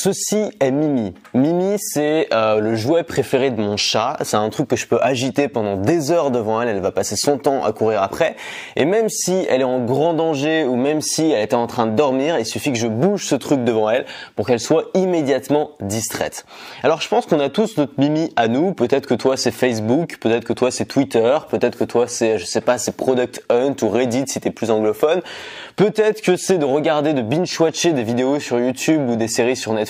Ceci est Mimi. Mimi, c'est euh, le jouet préféré de mon chat. C'est un truc que je peux agiter pendant des heures devant elle. Elle va passer son temps à courir après. Et même si elle est en grand danger ou même si elle était en train de dormir, il suffit que je bouge ce truc devant elle pour qu'elle soit immédiatement distraite. Alors je pense qu'on a tous notre Mimi à nous. Peut-être que toi c'est Facebook, peut-être que toi c'est Twitter, peut-être que toi c'est, je sais pas, c'est Product Hunt ou Reddit si t'es plus anglophone. Peut-être que c'est de regarder, de binge-watcher des vidéos sur YouTube ou des séries sur Netflix.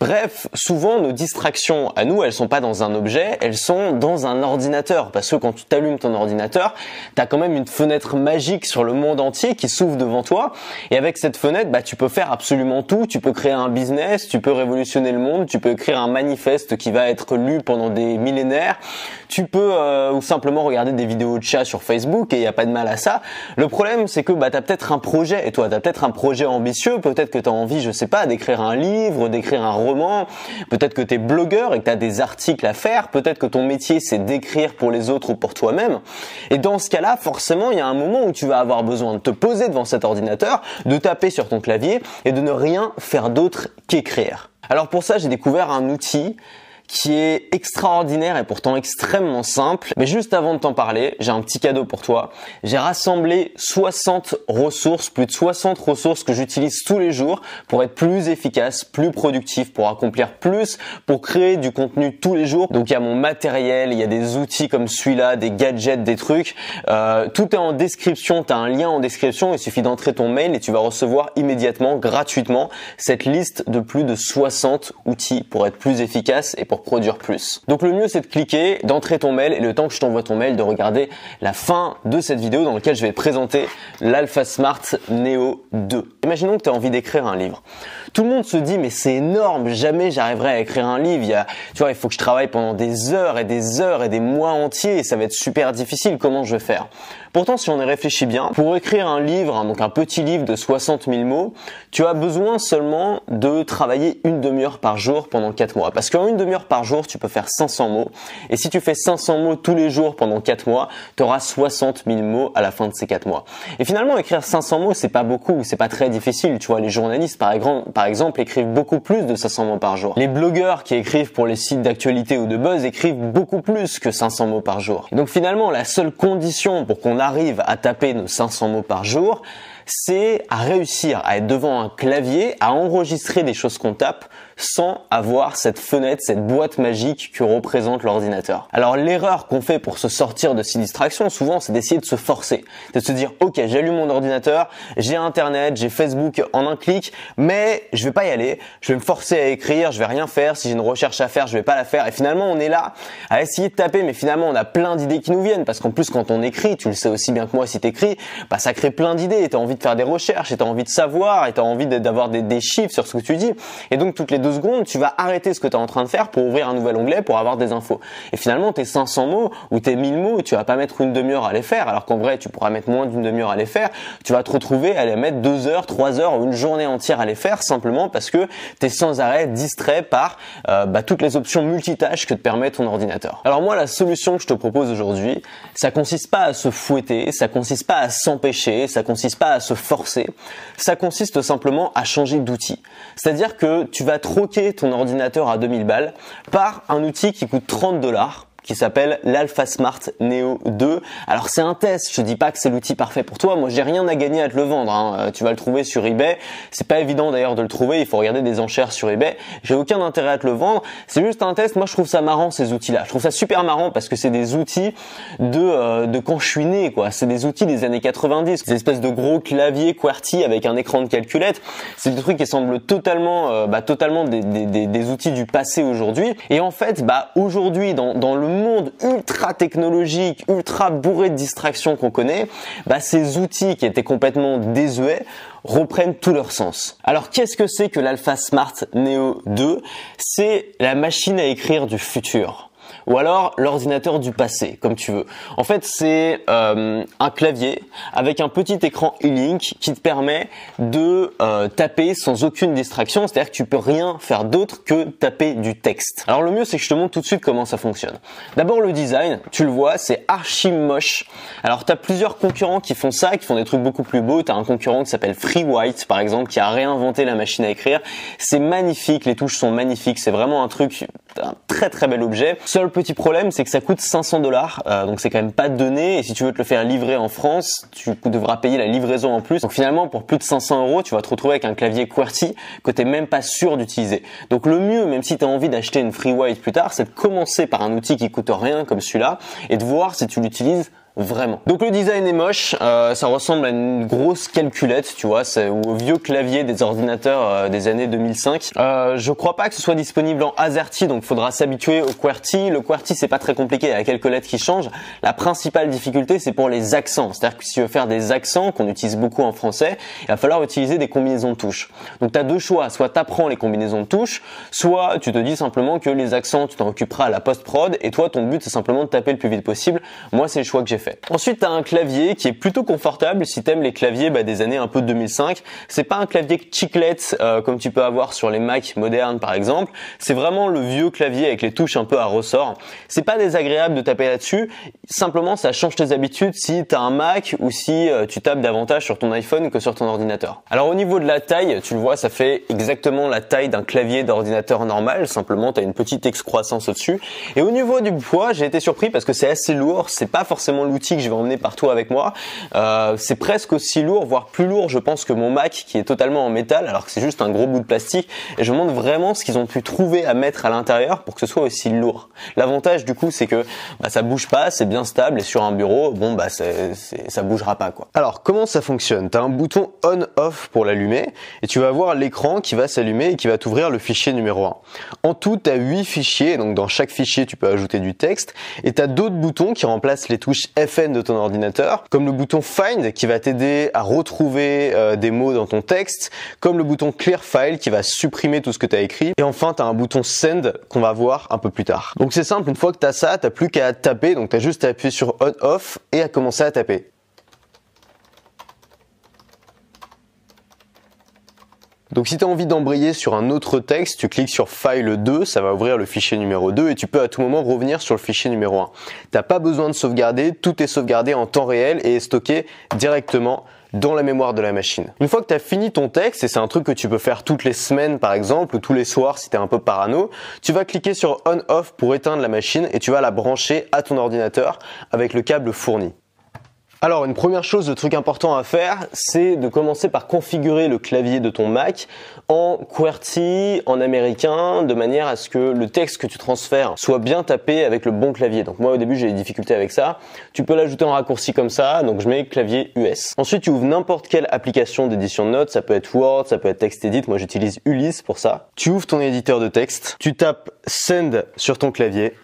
Bref, souvent nos distractions à nous, elles sont pas dans un objet, elles sont dans un ordinateur. Parce que quand tu t'allumes ton ordinateur, tu as quand même une fenêtre magique sur le monde entier qui s'ouvre devant toi. Et avec cette fenêtre, bah, tu peux faire absolument tout. Tu peux créer un business, tu peux révolutionner le monde, tu peux écrire un manifeste qui va être lu pendant des millénaires. Tu peux euh, ou simplement regarder des vidéos de chat sur Facebook et il n'y a pas de mal à ça. Le problème, c'est que bah, tu as peut-être un projet et toi, tu as peut-être un projet ambitieux, peut-être que tu as envie, je sais pas, d'écrire un livre, d'écrire un roman, peut-être que tu es blogueur et que tu as des articles à faire, peut-être que ton métier c'est d'écrire pour les autres ou pour toi-même. Et dans ce cas-là, forcément, il y a un moment où tu vas avoir besoin de te poser devant cet ordinateur, de taper sur ton clavier et de ne rien faire d'autre qu'écrire. Alors pour ça, j'ai découvert un outil qui est extraordinaire et pourtant extrêmement simple. Mais juste avant de t'en parler, j'ai un petit cadeau pour toi. J'ai rassemblé 60 ressources, plus de 60 ressources que j'utilise tous les jours pour être plus efficace, plus productif, pour accomplir plus, pour créer du contenu tous les jours. Donc il y a mon matériel, il y a des outils comme celui-là, des gadgets, des trucs. Euh, tout est en description, tu as un lien en description, il suffit d'entrer ton mail et tu vas recevoir immédiatement, gratuitement, cette liste de plus de 60 outils pour être plus efficace et produire plus. Donc le mieux c'est de cliquer, d'entrer ton mail et le temps que je t'envoie ton mail de regarder la fin de cette vidéo dans laquelle je vais présenter l'Alpha Smart Neo 2. Imaginons que tu as envie d'écrire un livre. Tout le monde se dit mais c'est énorme, jamais j'arriverai à écrire un livre. Il y tu vois, il faut que je travaille pendant des heures et des heures et des mois entiers et ça va être super difficile. Comment je vais faire? Pourtant, si on y réfléchit bien, pour écrire un livre, hein, donc un petit livre de 60 000 mots, tu as besoin seulement de travailler une demi-heure par jour pendant 4 mois. Parce qu'en une demi-heure par jour, tu peux faire 500 mots. Et si tu fais 500 mots tous les jours pendant 4 mois, tu auras 60 000 mots à la fin de ces 4 mois. Et finalement, écrire 500 mots, c'est pas beaucoup, c'est pas très difficile. Tu vois, les journalistes, par exemple, écrivent beaucoup plus de 500 mots par jour. Les blogueurs qui écrivent pour les sites d'actualité ou de buzz écrivent beaucoup plus que 500 mots par jour. Donc finalement, la seule condition pour qu'on arrive à taper nos 500 mots par jour, c'est à réussir à être devant un clavier, à enregistrer des choses qu'on tape sans avoir cette fenêtre, cette boîte magique que représente l'ordinateur. Alors l'erreur qu'on fait pour se sortir de ces distractions, souvent, c'est d'essayer de se forcer, de se dire ok, j'allume mon ordinateur, j'ai internet, j'ai Facebook en un clic, mais je vais pas y aller, je vais me forcer à écrire, je vais rien faire, si j'ai une recherche à faire, je vais pas la faire. Et finalement, on est là à essayer de taper, mais finalement, on a plein d'idées qui nous viennent parce qu'en plus, quand on écrit, tu le sais aussi bien que moi, si t'écris, bah ça crée plein d'idées. T'as envie de faire des recherches, et t'as envie de savoir, et t'as envie d'avoir des, des chiffres sur ce que tu dis. Et donc toutes les deux secondes, tu vas arrêter ce que tu es en train de faire pour ouvrir un nouvel onglet pour avoir des infos. Et finalement, tes 500 mots ou tes 1000 mots, tu vas pas mettre une demi-heure à les faire, alors qu'en vrai, tu pourras mettre moins d'une demi-heure à les faire. Tu vas te retrouver à les mettre deux heures, trois heures ou une journée entière à les faire simplement parce que tu es sans arrêt distrait par euh, bah, toutes les options multitâches que te permet ton ordinateur. Alors moi, la solution que je te propose aujourd'hui, ça consiste pas à se fouetter, ça consiste pas à s'empêcher, ça consiste pas à se forcer, ça consiste simplement à changer d'outil. C'est-à-dire que tu vas troquer ton ordinateur à 2000 balles par un outil qui coûte 30 dollars qui s'appelle l'Alpha Smart Neo 2. Alors c'est un test, je dis pas que c'est l'outil parfait pour toi. Moi j'ai rien à gagner à te le vendre. Hein. Euh, tu vas le trouver sur eBay. C'est pas évident d'ailleurs de le trouver. Il faut regarder des enchères sur eBay. J'ai aucun intérêt à te le vendre. C'est juste un test. Moi je trouve ça marrant ces outils-là. Je trouve ça super marrant parce que c'est des outils de euh, de quand je suis né quoi. C'est des outils des années 90. Des espèces de gros claviers QWERTY avec un écran de calculette. C'est des trucs qui semblent totalement euh, bah, totalement des, des, des, outils du passé aujourd'hui. Et en fait bah aujourd'hui dans dans le monde ultra technologique, ultra bourré de distractions qu'on connaît, bah, ces outils qui étaient complètement désuets reprennent tout leur sens. Alors qu'est-ce que c'est que l'Alpha Smart Neo 2 C'est la machine à écrire du futur. Ou alors l'ordinateur du passé, comme tu veux. En fait, c'est euh, un clavier avec un petit écran e-link qui te permet de euh, taper sans aucune distraction, c'est-à-dire que tu peux rien faire d'autre que taper du texte. Alors le mieux, c'est que je te montre tout de suite comment ça fonctionne. D'abord le design, tu le vois, c'est archi moche. Alors tu as plusieurs concurrents qui font ça, qui font des trucs beaucoup plus beaux. Tu as un concurrent qui s'appelle FreeWhite par exemple, qui a réinventé la machine à écrire. C'est magnifique, les touches sont magnifiques, c'est vraiment un truc un très très bel objet. Seul petit problème, c'est que ça coûte 500 dollars, euh, donc c'est quand même pas donné. Et si tu veux te le faire livrer en France, tu devras payer la livraison en plus. Donc finalement, pour plus de 500 euros, tu vas te retrouver avec un clavier QWERTY que t'es même pas sûr d'utiliser. Donc le mieux, même si tu as envie d'acheter une FreeWhite plus tard, c'est de commencer par un outil qui coûte rien comme celui-là et de voir si tu l'utilises Vraiment. Donc le design est moche, euh, ça ressemble à une grosse calculette, tu vois, c'est au vieux clavier des ordinateurs euh, des années 2005. Euh, je crois pas que ce soit disponible en AZERTY, donc faudra s'habituer au QWERTY. Le QWERTY c'est pas très compliqué, il y a quelques lettres qui changent. La principale difficulté c'est pour les accents, c'est-à-dire que si tu veux faire des accents qu'on utilise beaucoup en français, il va falloir utiliser des combinaisons de touches. Donc tu as deux choix, soit tu apprends les combinaisons de touches, soit tu te dis simplement que les accents tu t'en occuperas à la post-prod et toi ton but c'est simplement de taper le plus vite possible. Moi c'est le choix que j'ai Ensuite, tu as un clavier qui est plutôt confortable si t'aimes les claviers bah, des années un peu 2005. C'est pas un clavier chiclette euh, comme tu peux avoir sur les Mac modernes par exemple. C'est vraiment le vieux clavier avec les touches un peu à ressort. C'est pas désagréable de taper là-dessus. Simplement, ça change tes habitudes si tu as un Mac ou si euh, tu tapes davantage sur ton iPhone que sur ton ordinateur. Alors au niveau de la taille, tu le vois, ça fait exactement la taille d'un clavier d'ordinateur normal. Simplement, tu as une petite excroissance au-dessus. Et au niveau du poids, j'ai été surpris parce que c'est assez lourd. C'est pas forcément l'outil que je vais emmener partout avec moi. Euh, c'est presque aussi lourd, voire plus lourd, je pense, que mon Mac qui est totalement en métal, alors que c'est juste un gros bout de plastique. Et je me demande vraiment ce qu'ils ont pu trouver à mettre à l'intérieur pour que ce soit aussi lourd. L'avantage du coup, c'est que bah, ça bouge pas, c'est bien stable et sur un bureau, bon bah ça bougera pas quoi. Alors comment ça fonctionne? T'as un bouton on/off pour l'allumer et tu vas voir l'écran qui va s'allumer et qui va t'ouvrir le fichier numéro 1. En tout, tu as 8 fichiers, donc dans chaque fichier, tu peux ajouter du texte et tu as d'autres boutons qui remplacent les touches FN de ton ordinateur, comme le bouton Find qui va t'aider à retrouver euh, des mots dans ton texte, comme le bouton Clear File qui va supprimer tout ce que tu as écrit, et enfin tu as un bouton Send qu'on va voir un peu plus tard. Donc c'est simple, une fois que tu as ça, tu plus qu'à taper, donc tu as juste à appuyer sur On-Off et à commencer à taper. Donc si tu as envie d'embrayer sur un autre texte, tu cliques sur File 2, ça va ouvrir le fichier numéro 2 et tu peux à tout moment revenir sur le fichier numéro 1. T'as pas besoin de sauvegarder, tout est sauvegardé en temps réel et est stocké directement dans la mémoire de la machine. Une fois que tu as fini ton texte, et c'est un truc que tu peux faire toutes les semaines par exemple, ou tous les soirs si tu es un peu parano, tu vas cliquer sur On-Off pour éteindre la machine et tu vas la brancher à ton ordinateur avec le câble fourni. Alors une première chose, le truc important à faire, c'est de commencer par configurer le clavier de ton Mac en QWERTY, en américain, de manière à ce que le texte que tu transfères soit bien tapé avec le bon clavier. Donc moi au début j'ai des difficultés avec ça. Tu peux l'ajouter en raccourci comme ça, donc je mets clavier US. Ensuite tu ouvres n'importe quelle application d'édition de notes, ça peut être Word, ça peut être TextEdit, moi j'utilise Ulysse pour ça. Tu ouvres ton éditeur de texte, tu tapes Send sur ton clavier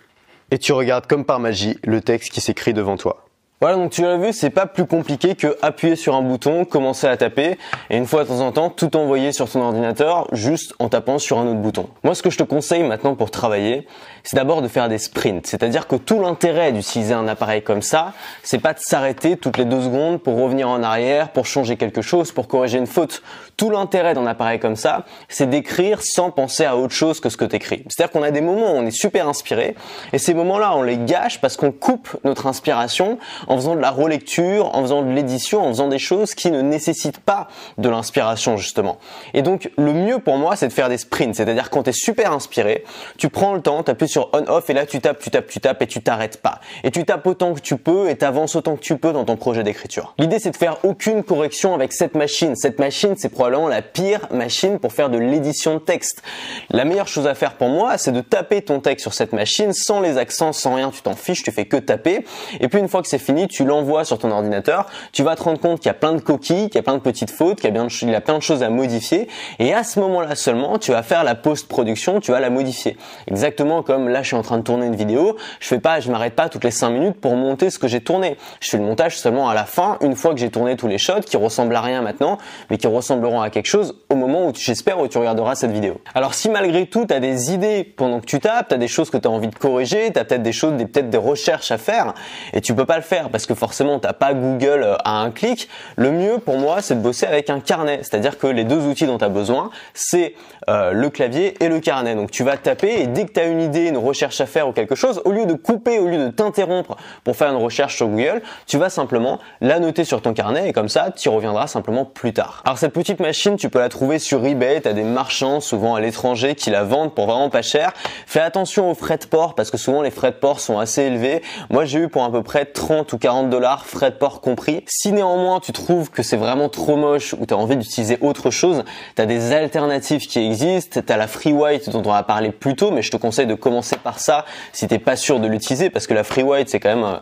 et tu regardes comme par magie le texte qui s'écrit devant toi. Voilà, donc tu l'as vu, c'est pas plus compliqué que appuyer sur un bouton, commencer à taper, et une fois de temps en temps, tout envoyer sur ton ordinateur, juste en tapant sur un autre bouton. Moi, ce que je te conseille maintenant pour travailler, c'est d'abord de faire des sprints. C'est-à-dire que tout l'intérêt d'utiliser un appareil comme ça, c'est pas de s'arrêter toutes les deux secondes pour revenir en arrière, pour changer quelque chose, pour corriger une faute. Tout l'intérêt d'un appareil comme ça, c'est d'écrire sans penser à autre chose que ce que t'écris. C'est-à-dire qu'on a des moments où on est super inspiré, et ces moments-là, on les gâche parce qu'on coupe notre inspiration en faisant de la relecture, en faisant de l'édition, en faisant des choses qui ne nécessitent pas de l'inspiration justement. Et donc le mieux pour moi c'est de faire des sprints, c'est-à-dire quand tu es super inspiré, tu prends le temps, tu appuies sur on-off et là tu tapes, tu tapes, tu tapes et tu t'arrêtes pas. Et tu tapes autant que tu peux et tu avances autant que tu peux dans ton projet d'écriture. L'idée c'est de faire aucune correction avec cette machine. Cette machine c'est probablement la pire machine pour faire de l'édition de texte. La meilleure chose à faire pour moi c'est de taper ton texte sur cette machine sans les accents, sans rien, tu t'en fiches, tu fais que taper. Et puis une fois que c'est fini, tu l'envoies sur ton ordinateur, tu vas te rendre compte qu'il y a plein de coquilles, qu'il y a plein de petites fautes, qu'il y a, bien, il y a plein de choses à modifier. Et à ce moment-là seulement, tu vas faire la post-production, tu vas la modifier. Exactement comme là, je suis en train de tourner une vidéo, je fais pas, je m'arrête pas toutes les 5 minutes pour monter ce que j'ai tourné. Je fais le montage seulement à la fin, une fois que j'ai tourné tous les shots, qui ressemblent à rien maintenant, mais qui ressembleront à quelque chose au moment où j'espère où tu regarderas cette vidéo. Alors si malgré tout, tu as des idées pendant que tu tapes, tu as des choses que tu as envie de corriger, tu as peut-être des choses, peut-être des recherches à faire, et tu peux pas le faire parce que forcément t'as pas Google euh, à un clic, le mieux pour moi c'est de bosser avec un carnet. C'est-à-dire que les deux outils dont tu as besoin, c'est euh, le clavier et le carnet. Donc tu vas taper et dès que tu as une idée, une recherche à faire ou quelque chose, au lieu de couper, au lieu de t'interrompre pour faire une recherche sur Google, tu vas simplement la noter sur ton carnet et comme ça tu reviendras simplement plus tard. Alors cette petite machine, tu peux la trouver sur eBay, tu as des marchands souvent à l'étranger qui la vendent pour vraiment pas cher. Fais attention aux frais de port parce que souvent les frais de port sont assez élevés. Moi j'ai eu pour à peu près 30 ou 40 dollars frais de port compris. Si néanmoins tu trouves que c'est vraiment trop moche ou tu as envie d'utiliser autre chose, tu as des alternatives qui existent. Tu as la Free White dont on va parler plus tôt, mais je te conseille de commencer par ça si t'es pas sûr de l'utiliser parce que la Free White c'est quand même... Euh,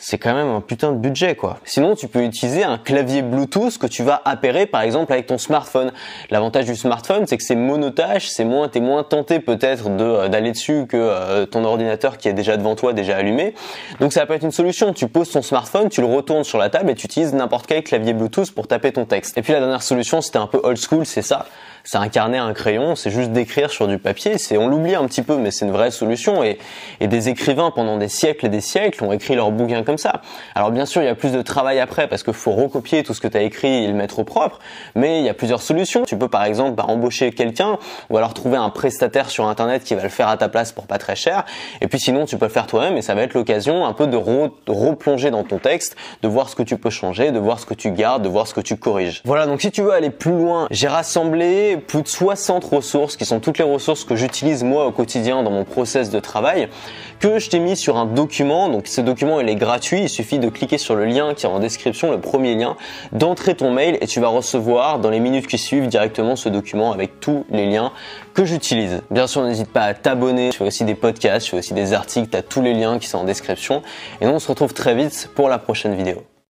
c'est quand même un putain de budget quoi. Sinon tu peux utiliser un clavier Bluetooth que tu vas appairer par exemple avec ton smartphone. L'avantage du smartphone c'est que c'est monotage, c'est moins t'es moins tenté peut-être euh, d'aller dessus que euh, ton ordinateur qui est déjà devant toi déjà allumé. Donc ça peut être une solution. Tu poses ton smartphone, tu le retournes sur la table et tu utilises n'importe quel clavier Bluetooth pour taper ton texte. Et puis la dernière solution c'était un peu old school, c'est ça c'est un carnet, un crayon, c'est juste d'écrire sur du papier. C'est, on l'oublie un petit peu, mais c'est une vraie solution. Et, et des écrivains pendant des siècles et des siècles ont écrit leurs bouquins comme ça. Alors bien sûr, il y a plus de travail après parce qu'il faut recopier tout ce que tu as écrit et le mettre au propre. Mais il y a plusieurs solutions. Tu peux par exemple bah, embaucher quelqu'un ou alors trouver un prestataire sur internet qui va le faire à ta place pour pas très cher. Et puis sinon, tu peux le faire toi-même et ça va être l'occasion un peu de, de replonger dans ton texte, de voir ce que tu peux changer, de voir ce que tu gardes, de voir ce que tu corriges. Voilà. Donc si tu veux aller plus loin, j'ai rassemblé plus de 60 ressources qui sont toutes les ressources que j'utilise moi au quotidien dans mon process de travail que je t'ai mis sur un document. Donc ce document il est gratuit, il suffit de cliquer sur le lien qui est en description, le premier lien, d'entrer ton mail et tu vas recevoir dans les minutes qui suivent directement ce document avec tous les liens que j'utilise. Bien sûr, n'hésite pas à t'abonner, je fais aussi des podcasts, je fais aussi des articles, tu as tous les liens qui sont en description et nous on se retrouve très vite pour la prochaine vidéo.